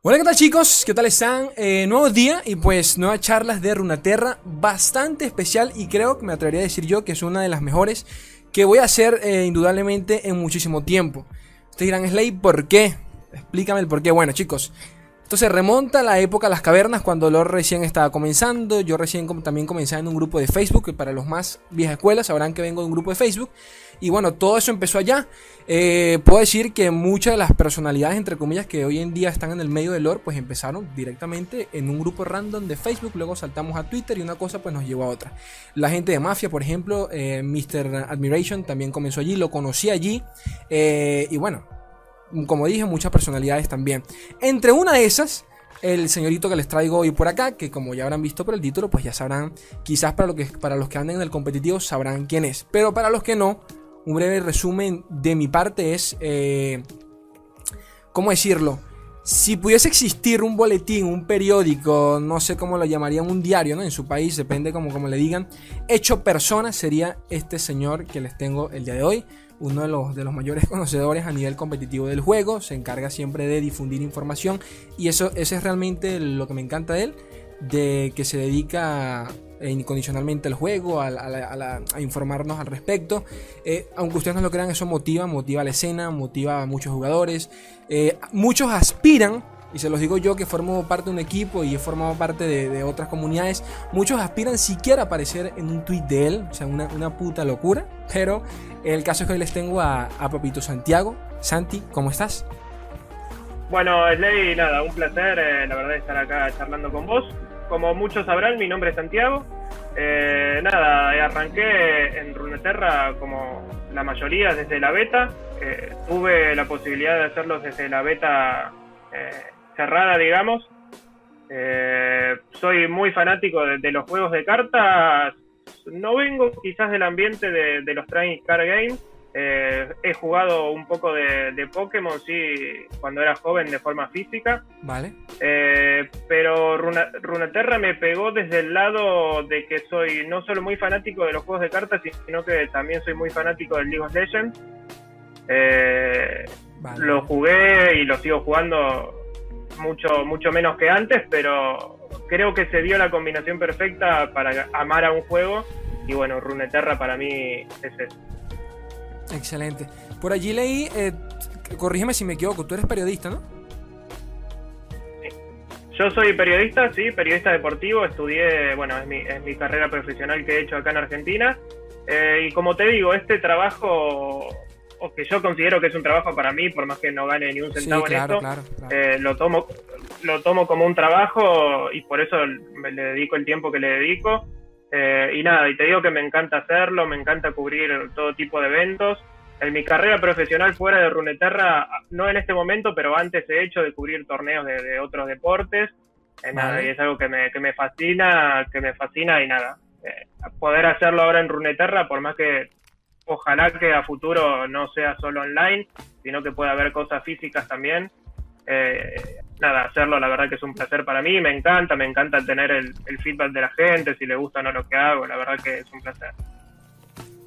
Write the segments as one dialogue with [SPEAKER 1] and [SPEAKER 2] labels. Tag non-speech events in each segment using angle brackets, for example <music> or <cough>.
[SPEAKER 1] Hola, ¿qué tal chicos? ¿Qué tal están? Eh, nuevo día y pues nuevas charlas de Runaterra, bastante especial y creo que me atrevería a decir yo que es una de las mejores que voy a hacer eh, indudablemente en muchísimo tiempo. Ustedes dirán, Slay, ¿por qué? Explícame el por qué. Bueno chicos, entonces remonta a la época de las cavernas cuando lo recién estaba comenzando. Yo recién también comencé en un grupo de Facebook, que para los más viejas escuelas sabrán que vengo de un grupo de Facebook. Y bueno, todo eso empezó allá. Eh, puedo decir que muchas de las personalidades, entre comillas, que hoy en día están en el medio del lore, pues empezaron directamente en un grupo random de Facebook. Luego saltamos a Twitter y una cosa pues nos llevó a otra. La gente de Mafia, por ejemplo, eh, Mr. Admiration también comenzó allí, lo conocí allí. Eh, y bueno, como dije, muchas personalidades también. Entre una de esas, el señorito que les traigo hoy por acá, que como ya habrán visto por el título, pues ya sabrán, quizás para, lo que, para los que anden en el competitivo sabrán quién es. Pero para los que no, un breve resumen de mi parte es, eh, ¿cómo decirlo? Si pudiese existir un boletín, un periódico, no sé cómo lo llamarían, un diario, ¿no? En su país, depende como, como le digan, hecho persona, sería este señor que les tengo el día de hoy uno de los, de los mayores <laughs> conocedores a nivel competitivo del juego, se encarga siempre de difundir información y eso, eso es realmente lo que me encanta de él, de que se dedica incondicionalmente al juego, a, informarnos al respecto. Eh, aunque ustedes no lo crean, eso motiva, motiva la escena, motiva a muchos jugadores. Eh, muchos aspiran y se los digo yo que formo parte de un equipo y he formado parte de, otras comunidades, muchos aspiran siquiera a aparecer en un tweet de él, o sea, una, puta locura, pero el caso es que hoy les tengo a, a Papito Santiago. Santi, ¿cómo estás?
[SPEAKER 2] Bueno, Slay, nada, un placer, eh, la verdad, estar acá charlando con vos. Como muchos sabrán, mi nombre es Santiago. Eh, nada, arranqué en Runeterra como la mayoría desde la beta. Eh, tuve la posibilidad de hacerlo desde la beta cerrada, digamos. Eh, soy muy fanático de, los juegos de cartas. No vengo quizás del ambiente de, los Trading Card Games. Eh, he jugado un poco de, Pokémon, sí, cuando era joven de forma física.
[SPEAKER 1] Vale.
[SPEAKER 2] Eh, pero Runeterra me pegó desde el lado de que soy no solo muy fanático de los juegos de cartas, sino que también soy muy fanático del League of Legends. Lo jugué y lo sigo jugando mucho, mucho menos que antes, pero creo que se dio la combinación perfecta para amar a un juego. Y bueno, Runeterra para mí es eso.
[SPEAKER 1] Excelente. Por allí leí, eh, corrígeme si me equivoco, tú eres periodista, ¿no?
[SPEAKER 2] Sí. Yo soy periodista, sí, periodista deportivo. Estudié, bueno, es mi, es mi carrera profesional que he hecho acá en Argentina. Eh, y como te digo, este trabajo o que yo considero que es un trabajo para mí, por más que no gane ni un centavo en esto, eh, lo tomo lo tomo como un trabajo y por eso me le dedico el tiempo que le dedico. Eh, y nada, y te digo que me encanta hacerlo, me encanta cubrir todo tipo de eventos. En mi carrera profesional fuera de Runeterra, no en este momento, pero antes he hecho de cubrir torneos de, otros deportes. Eh, nada, y es algo que me, que me fascina, que me fascina y nada. poder hacerlo ahora en Runeterra, por más que ojalá que a futuro no sea solo online, sino que pueda haber cosas físicas también. Eh, nada, hacerlo la verdad que es un placer para mí, me encanta, me encanta tener el, feedback de la gente, si le gusta o no lo que hago, la verdad que es un placer.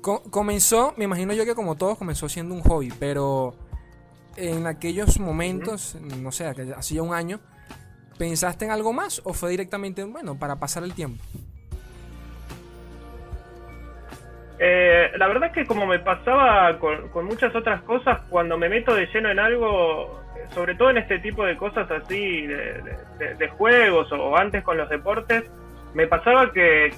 [SPEAKER 1] comenzó, me imagino yo que como todos comenzó siendo un hobby, pero en aquellos momentos, no sé, hacía un año, ¿pensaste en algo más o fue directamente, bueno, para pasar el tiempo?
[SPEAKER 2] Eh, la verdad es que como me pasaba con, muchas otras cosas, cuando me meto de lleno en algo, sobre todo en este tipo de cosas así, de, juegos o, antes con los deportes, me pasaba que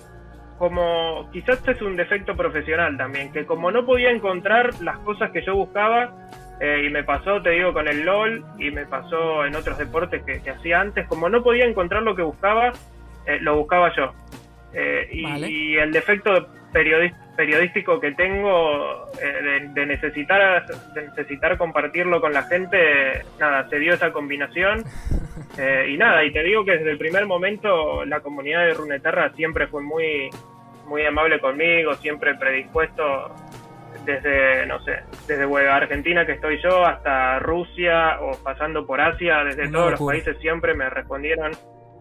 [SPEAKER 2] como quizás es un defecto profesional también, que como no podía encontrar las cosas que yo buscaba, eh, y me pasó, te digo, con el LOL, y me pasó en otros deportes que, hacía antes, como no podía encontrar lo que buscaba, eh, lo buscaba yo. y, y, el defecto periodista periodístico que tengo eh, de, necesitar de necesitar compartirlo con la gente nada se dio esa combinación. <laughs> Eh, y nada y te digo que desde el primer momento la comunidad de Runeterra siempre fue muy muy amable conmigo siempre predispuesto desde no sé desde Argentina que estoy yo hasta Rusia o pasando por Asia desde todos los países siempre me respondieron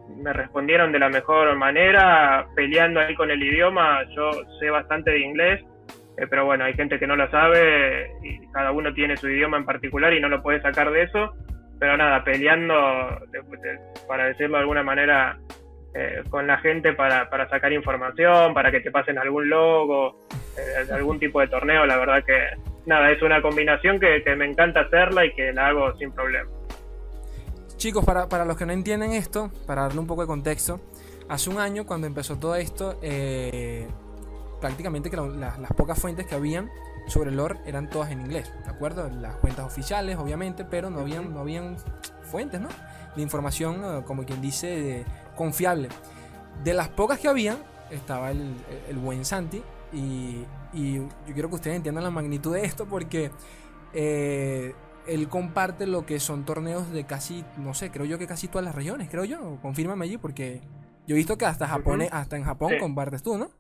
[SPEAKER 2] me respondieron de la mejor manera, peleando ahí con el idioma. Yo sé bastante de inglés, eh, pero bueno, hay gente que no lo sabe y cada uno tiene su idioma en particular y no lo puede sacar de eso. pero nada, peleando, para decirlo de alguna manera, eh, con la gente para, para, sacar información, para que te pasen algún logo, eh, algún tipo de torneo. La verdad que nada, es una combinación que, me encanta hacerla y que la hago sin problema.
[SPEAKER 1] Chicos, para, para, los que no entienden esto, para darle un poco de contexto, hace un año cuando empezó todo esto, eh, prácticamente que las pocas fuentes que habían sobre el lore eran todas en inglés, ¿de acuerdo? Las cuentas oficiales, obviamente, pero no habían, no habían fuentes, ¿no? De información, eh, como quien dice, confiable. De las pocas que había, estaba el, buen Santi, y, yo quiero que ustedes entiendan la magnitud de esto porque eh, él comparte lo que son torneos de casi, no sé, creo yo que casi todas las regiones, creo yo, confírmame allí porque yo he visto que hasta Japón, hasta en Japón compartes tú, ¿no?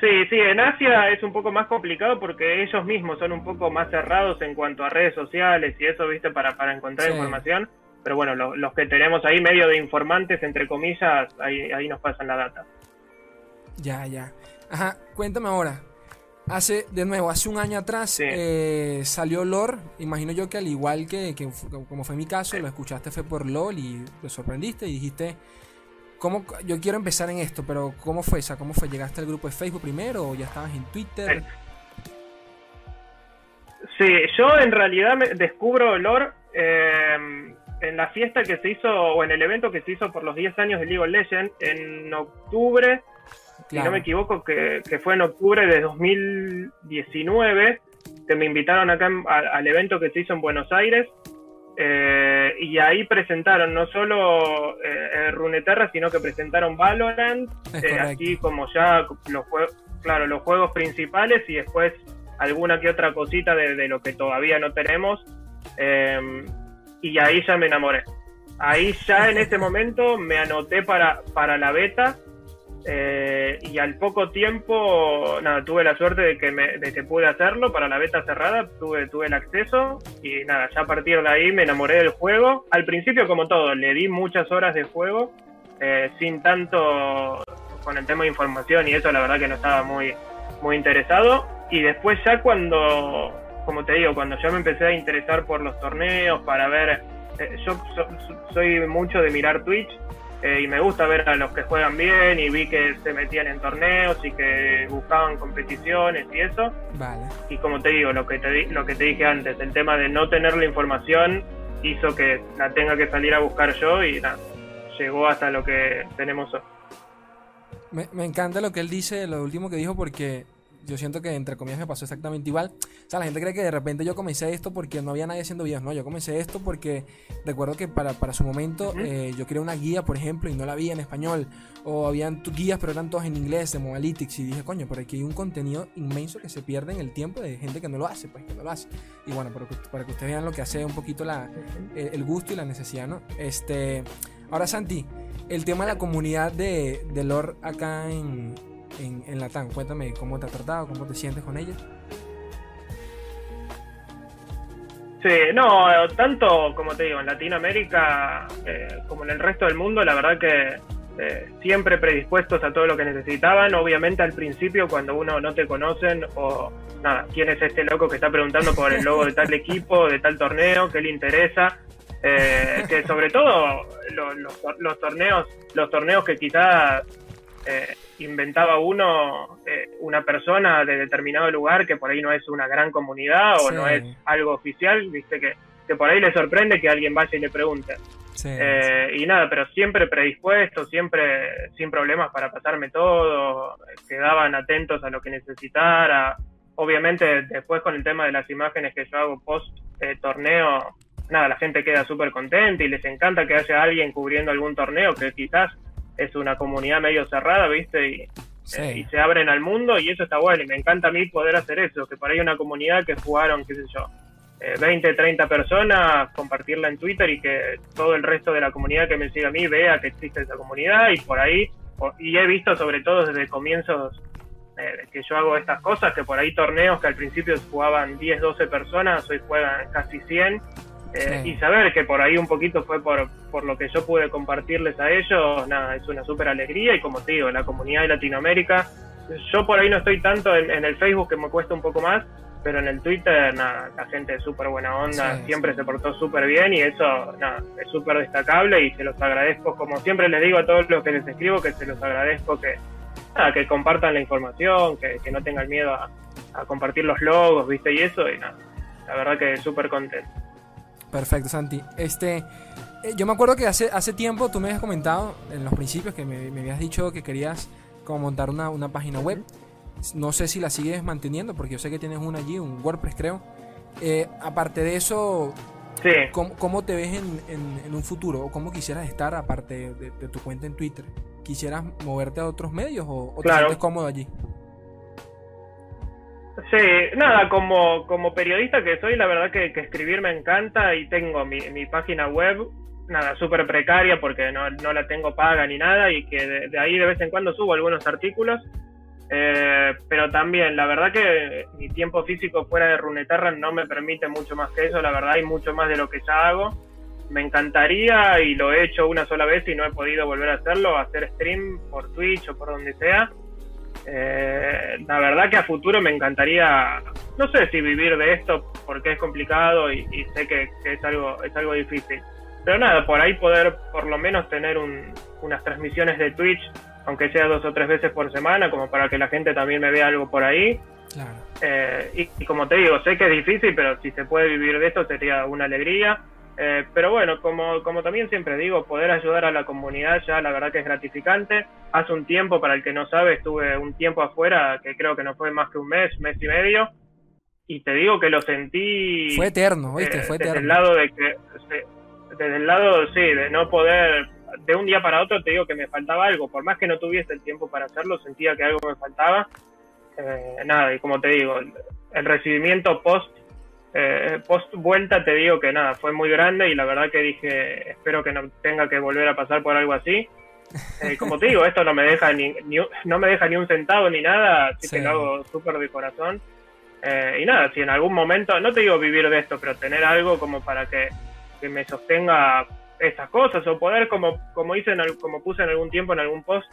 [SPEAKER 2] Sí, sí, en Asia es un poco más complicado porque ellos mismos son un poco más cerrados en cuanto a redes sociales y eso, viste, para, para encontrar información. Pero bueno, los que tenemos ahí medio de informantes, entre comillas, ahí, ahí nos pasan la data.
[SPEAKER 1] Ya, ya. Ajá, cuéntame ahora. Hace, de nuevo, hace un año atrás eh, salió LOL. Imagino yo que al igual que, que, como fue mi caso, lo escuchaste fue por LOL y te sorprendiste y dijiste, ¿Cómo, yo quiero empezar en esto, pero ¿cómo fue? esa? ¿Cómo fue? ¿Llegaste al grupo de Facebook primero o ya estabas en Twitter?
[SPEAKER 2] Sí, yo en realidad me descubro Lore eh, en la fiesta que se hizo, o en el evento que se hizo por los 10 años de League of Legends, en octubre, si no me equivoco, que, fue en octubre de 2019, que me invitaron acá al evento que se hizo en Buenos Aires, eh, y ahí presentaron no solo eh, Runeterra, sino que presentaron Valorant, eh, así como ya los juegos, claro, los juegos principales y después alguna que otra cosita de, lo que todavía no tenemos. Em, y ahí ya me enamoré. Ahí ya en ese momento me anoté para, para la beta eh, y al poco tiempo, nada, tuve la suerte de que, me, de que pude hacerlo para la beta cerrada, tuve, tuve el acceso y nada, ya a partir de ahí me enamoré del juego. Al principio, como todo, le di muchas horas de juego, eh, sin tanto con el tema de información y eso, la verdad que no estaba muy, muy interesado. Y después ya cuando, como te digo, cuando ya me empecé a interesar por los torneos, para ver, eh, yo soy mucho de mirar Twitch eh, y me gusta ver a los que juegan bien y vi que se metían en torneos y que buscaban competiciones y eso. Vale. Y como te digo, lo que te, lo que te dije antes, el tema de no tener la información hizo que la tenga que salir a buscar yo y nada, llegó hasta lo que tenemos hoy.
[SPEAKER 1] Me, me encanta lo que él dice, lo último que dijo, porque yo siento que entre comillas me pasó exactamente igual. O sea, la gente cree que de repente yo comencé esto porque no había nadie haciendo videos. No, yo comencé esto porque recuerdo que para, para su momento eh, yo quería una guía, por ejemplo, y no la vi en español. O habían guías, pero eran todas en inglés, de Mobalytics. Y dije, coño, pero aquí hay un contenido inmenso que se pierde en el tiempo de gente que no lo hace, pues que no lo hace. Y bueno, para que, para que ustedes vean lo que hace un poquito la, el, gusto y la necesidad, ¿no? Este, ahora, Santi, el tema de la comunidad de, de lore acá en en, en Latam. Cuéntame cómo te ha tratado, cómo te sientes con ella.
[SPEAKER 2] Sí, no, tanto como te digo, en Latinoamérica eh, como en el resto del mundo, la verdad que eh, siempre predispuestos a todo lo que necesitaban. Obviamente al principio cuando uno no te conocen o nada, quién es este loco que está preguntando por el logo de tal <laughs> equipo, de tal torneo, qué le interesa. Eh, que sobre todo los torneos, los torneos que quizás eh, inventaba uno, eh, una persona de determinado lugar que por ahí no es una gran comunidad o no es algo oficial, viste que, que, por ahí le sorprende que alguien vaya y le pregunte. Eh, y nada, pero siempre predispuesto, siempre sin problemas para pasarme todo, quedaban atentos a lo que necesitara. Obviamente después con el tema de las imágenes que yo hago post torneo, nada, la gente queda súper contenta y les encanta que haya alguien cubriendo algún torneo que quizás es una comunidad medio cerrada, ¿viste? Y, eh, y se abren al mundo y eso está bueno y me encanta a mí poder hacer eso, que por ahí una comunidad que jugaron, qué sé yo, 20, eh, 30 personas, compartirla en Twitter y que todo el resto de la comunidad que me sigue a mí vea que existe esa comunidad y por ahí, y he visto sobre todo desde comienzos eh, que yo hago estas cosas, que por ahí torneos que al principio jugaban 10, 12 personas, hoy juegan casi 100 eh, y saber que por ahí un poquito fue por, por lo que yo pude compartirles a ellos, nada, es una súper alegría y como te digo, la comunidad de Latinoamérica yo por ahí no estoy tanto en, el Facebook que me cuesta un poco más, pero en el Twitter nada, la gente es súper buena onda, siempre se portó súper bien y eso nada, es súper destacable y se los agradezco, como siempre les digo a todos los que les escribo, que se los agradezco que, nada, que compartan la información, que, que no tengan miedo a, a, compartir los logos, viste, y eso, y nada, la verdad que súper contento.
[SPEAKER 1] Perfecto, Santi. Este, eh, yo me acuerdo que hace, hace tiempo tú me habías comentado en los principios que me, me habías dicho que querías como montar una, una página web. No sé si la sigues manteniendo, porque yo sé que tienes una allí, un WordPress creo. Eh, aparte de eso, ¿cómo, te ves en, un futuro? ¿O cómo quisieras estar aparte de, tu cuenta en Twitter? ¿Quisieras moverte a otros medios o, te sientes cómodo allí?
[SPEAKER 2] Sí, nada, como, como periodista que soy, la verdad que, escribir me encanta y tengo mi, mi página web, nada, súper precaria porque no, no, la tengo paga ni nada y que de, ahí de vez en cuando subo algunos artículos. Eh, pero también, la verdad que mi tiempo físico fuera de Runeterra no me permite mucho más que eso, la verdad hay mucho más de lo que ya hago. Me encantaría y lo he hecho una sola vez y no he podido volver a hacerlo, hacer stream por Twitch o por donde sea eh, la verdad que a futuro me encantaría, no sé si vivir de esto porque es complicado y, sé que, es algo es algo difícil. Pero nada, por ahí poder por lo menos tener unas transmisiones de Twitch, aunque sea dos o tres veces por semana, como para que la gente también me vea algo por ahí. Eh, y, como te digo, sé que es difícil, pero si se puede vivir de esto sería una alegría. Eh, pero bueno, como, como también siempre digo, poder ayudar a la comunidad ya la verdad que es gratificante. Hace un tiempo, para el que no sabe, estuve un tiempo afuera, que creo que no fue más que un mes, mes y medio, y te digo que lo sentí...
[SPEAKER 1] Fue eterno, ¿viste? fue
[SPEAKER 2] eterno. Desde el lado de que... Desde el lado, sí, de no poder... De un día para otro te digo que me faltaba algo. Por más que no tuviese el tiempo para hacerlo, sentía que algo me faltaba. Eh, nada, y como te digo, el recibimiento post eh, post vuelta te digo que nada, fue muy grande y la verdad que dije, espero que no tenga que volver a pasar por algo así. Eh, como te digo, esto no me deja ni, no me deja ni un centavo ni nada, así que lo hago súper de corazón. Eh, y nada, si en algún momento, no te digo vivir de esto, pero tener algo como para que, que me sostenga estas cosas o poder, como, como hice, en, como puse en algún tiempo en algún post,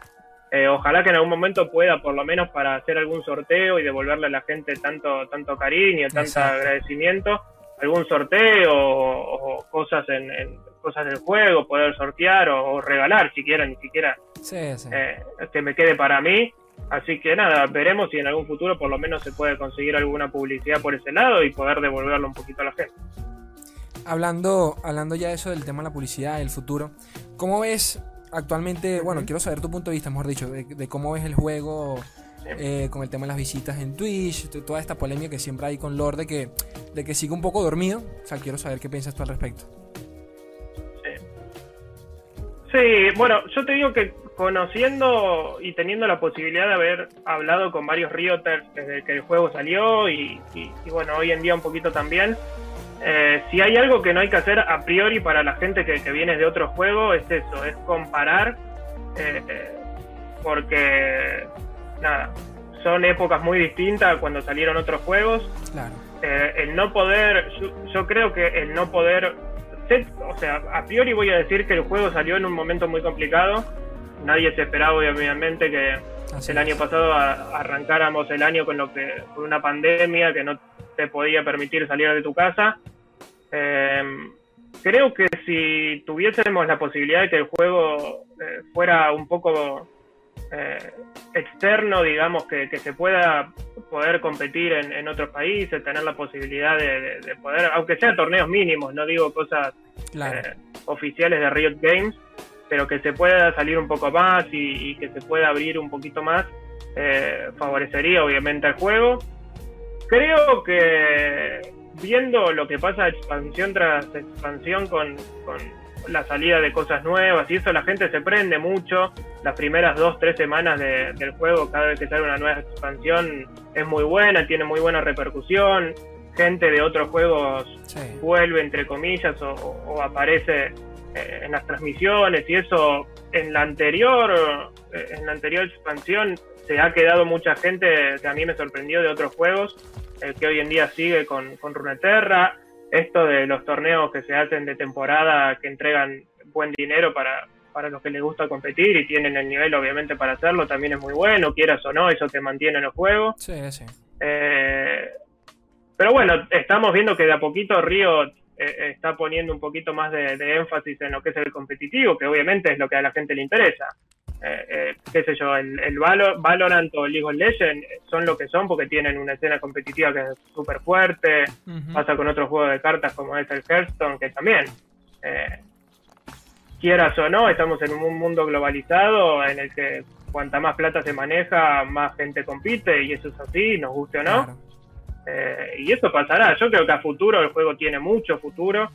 [SPEAKER 2] eh, ojalá que en algún momento pueda, por lo menos para hacer algún sorteo y devolverle a la gente tanto, tanto cariño, tanto agradecimiento, algún sorteo o, cosas en, cosas del juego, poder sortear o, regalar si quiera, ni siquiera eh, que me quede para mí. Así que nada, veremos si en algún futuro por lo menos se puede conseguir alguna publicidad por ese lado y poder devolverlo un poquito a la gente.
[SPEAKER 1] Hablando, hablando ya de eso del tema de la publicidad, el futuro, ¿cómo ves actualmente, bueno, quiero saber tu punto de vista, mejor dicho, de, cómo ves el juego eh, con el tema de las visitas en Twitch, toda esta polémica que siempre hay con Lord de que, de que sigue un poco dormido. O sea, quiero saber qué piensas tú al respecto.
[SPEAKER 2] Sí. bueno, yo te digo que conociendo y teniendo la posibilidad de haber hablado con varios Rioters desde que el juego salió y bueno, hoy en día un poquito también, eh, si hay algo que no hay que hacer a priori para la gente que, viene de otro juego, es eso, es comparar, eh, porque, nada, son épocas muy distintas cuando salieron otros juegos. Eh, el no poder, yo, creo que el no poder, o sea, a priori voy a decir que el juego salió en un momento muy complicado. Nadie se esperaba, obviamente, que el año pasado arrancáramos el año con lo que con una pandemia que no te podía permitir salir de tu casa. Eh, creo que si tuviésemos la posibilidad de que el juego eh, fuera un poco eh, externo, digamos, que, se pueda poder competir en, otros países, tener la posibilidad de, poder, aunque sean torneos mínimos, no digo cosas oficiales de Riot Games, pero que se pueda salir un poco más y, y que se pueda abrir un poquito más, favorecería obviamente al juego. Creo que viendo lo que pasa expansión tras expansión con, la salida de cosas nuevas y eso, la gente se prende mucho. Las primeras dos, tres semanas del juego, cada vez que sale una nueva expansión, es muy buena, tiene muy buena repercusión. Gente de otros juegos vuelve, entre comillas, o, aparece eh, en las transmisiones y eso en la anterior eh, en la anterior expansión se ha quedado mucha gente que a mí me sorprendió de otros juegos el que hoy en día sigue con, con Runeterra, esto de los torneos que se hacen de temporada que entregan buen dinero para, para los que les gusta competir y tienen el nivel obviamente para hacerlo, también es muy bueno, quieras o no, eso te mantiene en el juego.
[SPEAKER 1] Sí, sí.
[SPEAKER 2] Eh, pero bueno, estamos viendo que de a poquito Río eh, está poniendo un poquito más de, énfasis en lo que es el competitivo, que obviamente es lo que a la gente le interesa. Eh, qué sé yo, el, el Valorant o League of Legends son lo que son porque tienen una escena competitiva que es súper fuerte, pasa con otros juegos de cartas como es el Hearthstone, que también quieras o no, estamos en un mundo globalizado en el que cuanta más plata se maneja, más gente compite y eso es así, nos guste o no. Eh, y eso pasará. Yo creo que a futuro el juego tiene mucho futuro.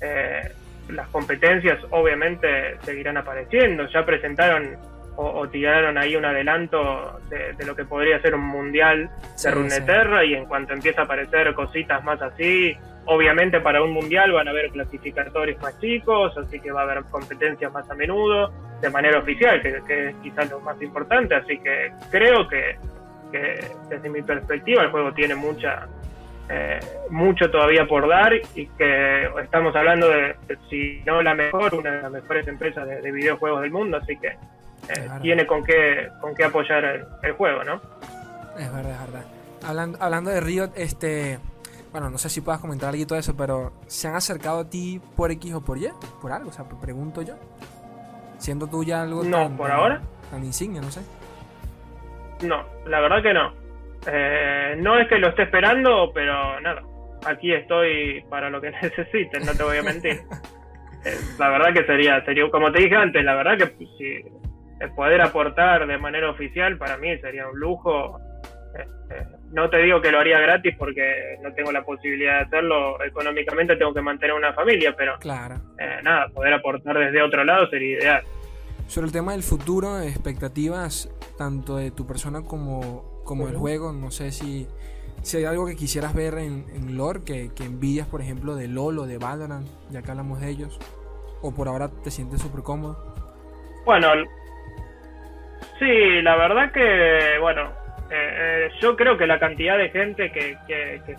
[SPEAKER 2] Eh, las competencias obviamente seguirán apareciendo. Ya presentaron o, tiraron ahí un adelanto de, lo que podría ser un mundial de Runeterra y en cuanto empieza a aparecer cositas más así, obviamente para un mundial van a haber clasificatorios más chicos, así que va a haber competencias más a menudo, de manera oficial, que, que es quizás lo más importante, así que creo que, desde mi perspectiva el juego tiene mucha eh, mucho todavía por dar y que estamos hablando de, si no la mejor, una de las mejores empresas de videojuegos del mundo, así que eh, tiene con qué, con qué apoyar el, juego, ¿no?
[SPEAKER 1] Es verdad, es verdad. Hablando, hablando de Riot, este, bueno, no sé si puedas comentar algo de eso, pero ¿se han acercado a ti por X o por Y? ¿Por algo? O sea, pregunto yo. Siendo tú ya algo
[SPEAKER 2] No, por ahora.
[SPEAKER 1] Tan insignia, no sé.
[SPEAKER 2] No, la verdad que no. Eh, no es que lo esté esperando, pero nada. Aquí estoy para lo que <laughs> necesiten, no te voy a mentir. <laughs> Eh, la verdad que sería, sería, como te dije antes, la verdad que si poder aportar de manera oficial para mí sería un lujo. Este, no te digo que lo haría gratis porque no tengo la posibilidad de hacerlo económicamente, tengo que mantener una familia, pero
[SPEAKER 1] claro.
[SPEAKER 2] Eh, nada, poder aportar desde otro lado sería ideal.
[SPEAKER 1] Sobre el tema del futuro, expectativas tanto de tu persona como, como del juego, no sé si, si hay algo que quisieras ver en, en lore que, que envidias, por ejemplo, de LOL o de Valorant, ya que hablamos de ellos, o por ahora te sientes súper cómodo.
[SPEAKER 2] Bueno, Sí, la verdad que, bueno, eh, eh, yo creo que la cantidad de gente que,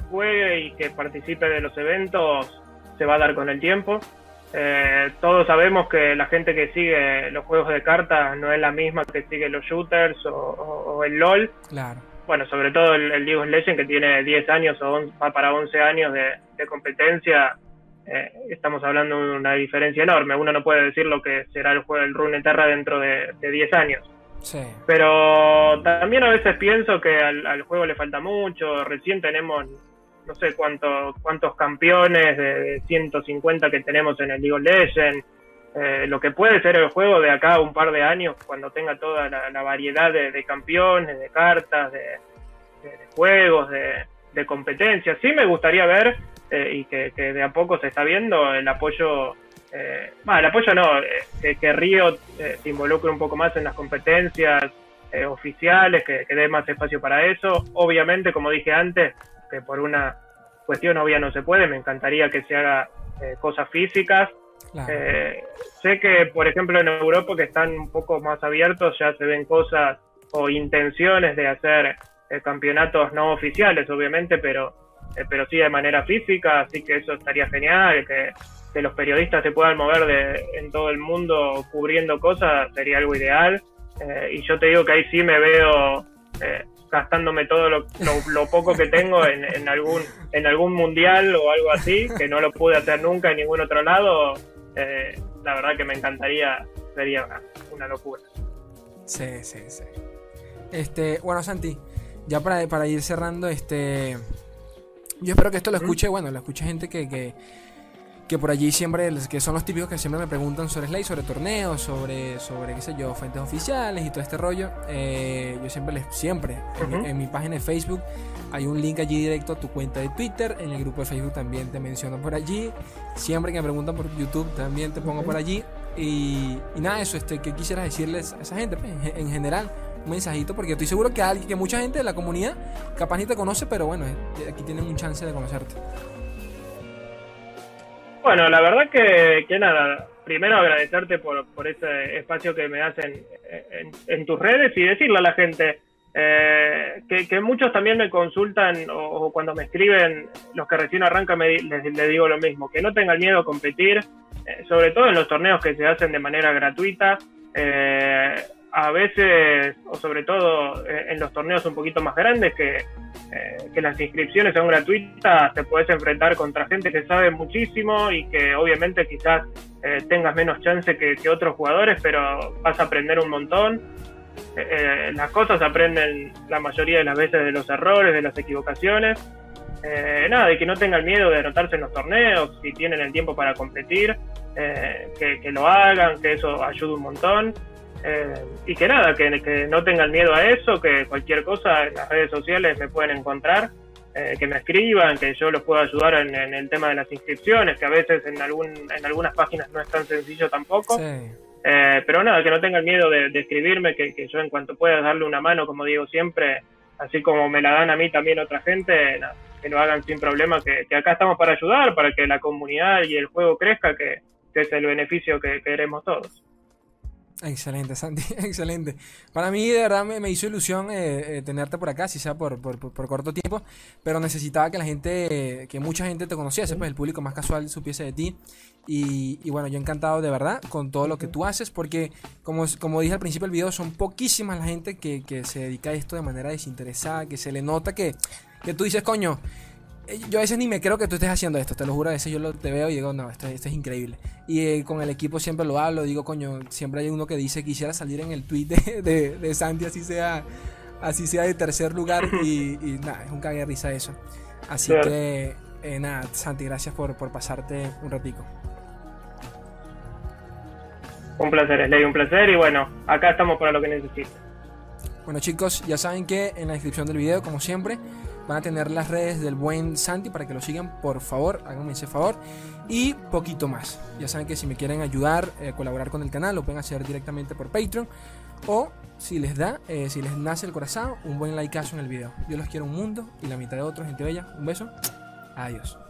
[SPEAKER 2] juegue y que participe de los eventos se va a dar con el tiempo. Eh, todos sabemos que la gente que sigue los juegos de cartas no es la misma que sigue los shooters o, el LOL.
[SPEAKER 1] Claro.
[SPEAKER 2] Bueno, sobre todo el, League of Legends que tiene 10 años o va para 11 años de, competencia. estamos hablando de una diferencia enorme. Uno no puede decir lo que será el juego del Runeterra dentro de, de 10 años. Pero también a veces pienso que al, juego le falta mucho. Recién tenemos, no sé cuántos cuántos campeones de 150 que tenemos en el League of Legends. Eh, lo que puede ser el juego de acá un par de años, cuando tenga toda la, variedad de, campeones, de cartas, de, juegos, de, competencias. Sí me gustaría ver, eh, y que, que de a poco se está viendo, el apoyo eh, el apoyo no, eh, que, Río eh, se involucre un poco más en las competencias oficiales, que, dé más espacio para eso. Obviamente, como dije antes, que por una cuestión obvia no se puede, me encantaría que se haga cosas físicas. sé que, por ejemplo, en Europa, que están un poco más abiertos, ya se ven cosas o intenciones de hacer campeonatos no oficiales, obviamente, pero, pero sí de manera física, así que eso estaría genial, que que los periodistas se puedan mover de, en todo el mundo cubriendo cosas sería algo ideal. Eh, y yo te digo que ahí sí me veo eh, gastándome todo lo, poco que tengo en, algún en algún mundial o algo así, que no lo pude hacer nunca en ningún otro lado. Eh, la verdad que me encantaría, sería una, locura.
[SPEAKER 1] Sí, sí, sí. Este, bueno, Santi, ya para, para ir cerrando, este, yo espero que esto lo escuche, bueno, lo escuche gente que, que que por allí siempre, que son los típicos que siempre me preguntan sobre Slay, sobre torneos, sobre, sobre qué sé yo, fuentes oficiales y todo este rollo. Eh, yo siempre les, siempre, en, mi, página de Facebook hay un link allí directo a tu cuenta de Twitter, en el grupo de Facebook también te menciono por allí. Siempre que me preguntan por YouTube también te pongo por allí. Y, nada, eso, este, que quisieras decirles a esa gente, pues, en general, un mensajito, porque estoy seguro que, alguien, que mucha gente de la comunidad capaz ni te conoce, pero bueno, eh, aquí tienen un chance de conocerte.
[SPEAKER 2] Bueno, la verdad que, nada, primero agradecerte por, por ese espacio que me das en, tus redes y decirle a la gente eh, que, muchos también me consultan o, cuando me escriben, los que recién arrancan, me, les, digo lo mismo, que no tengan miedo a competir, sobre todo en los torneos que se hacen de manera gratuita. Eh, a veces, o sobre todo en los torneos un poquito más grandes, que, que las inscripciones son gratuitas, te puedes enfrentar contra gente que sabe muchísimo y que obviamente quizás tengas menos chance que, otros jugadores, pero vas a aprender un montón. las cosas aprenden la mayoría de las veces de los errores, de las equivocaciones eh, nada, y que no tengan miedo de anotarse en los torneos, si tienen el tiempo para competir, eh, que, lo hagan, que eso ayude un montón. Eh, y que nada, que, que, no tengan miedo a eso, que cualquier cosa en las redes sociales me pueden encontrar, que me escriban, que yo los puedo ayudar en, el tema de las inscripciones, que a veces en, algún, en algunas páginas no es tan sencillo tampoco. pero nada, que no tengan miedo de, escribirme, que, que, yo en cuanto pueda darle una mano, como digo siempre, así como me la dan a mí también otra gente, nada, que lo hagan sin problema, que, acá estamos para ayudar, para que la comunidad y el juego crezca, que, es el beneficio que queremos todos.
[SPEAKER 1] Excelente, Santi, <laughs> excelente. Para mí, de verdad, me, hizo ilusión eh, eh, tenerte por acá, si sea por, por, corto tiempo, pero necesitaba que la gente, que mucha gente te conociese, pues el público más casual supiese de ti. Y, y, bueno, yo encantado de verdad con todo lo que tú haces, porque como, como dije al principio del video, son poquísimas la gente que, que se dedica a esto de manera desinteresada, que se le nota que que tú dices, coño, eh, yo a veces ni me creo que tú estés haciendo esto, te lo juro, a veces yo lo, te veo y digo, no, esto, esto es increíble. Y eh, con el equipo siempre lo hablo, digo, coño, siempre hay uno que dice, quisiera salir en el tweet de, de, Santi, así sea, así sea de tercer lugar, y, nada, es un cague de risa eso. Así que, eh, nada, Santi, gracias por, por pasarte un ratico.
[SPEAKER 2] Un placer, Slay, un placer, y bueno, acá estamos para lo que necesites.
[SPEAKER 1] Bueno chicos, ya saben que en la descripción del video, como siempre, Van a tener las redes del buen Santi para que lo sigan, por favor, háganme ese favor. Y poquito más. Ya saben que si me quieren ayudar, eh, colaborar con el canal, lo pueden hacer directamente por Patreon. O si les da, eh, si les nace el corazón, un buen likeazo en el video. Yo los quiero un mundo y la mitad de otros, gente bella. Un beso. Adiós.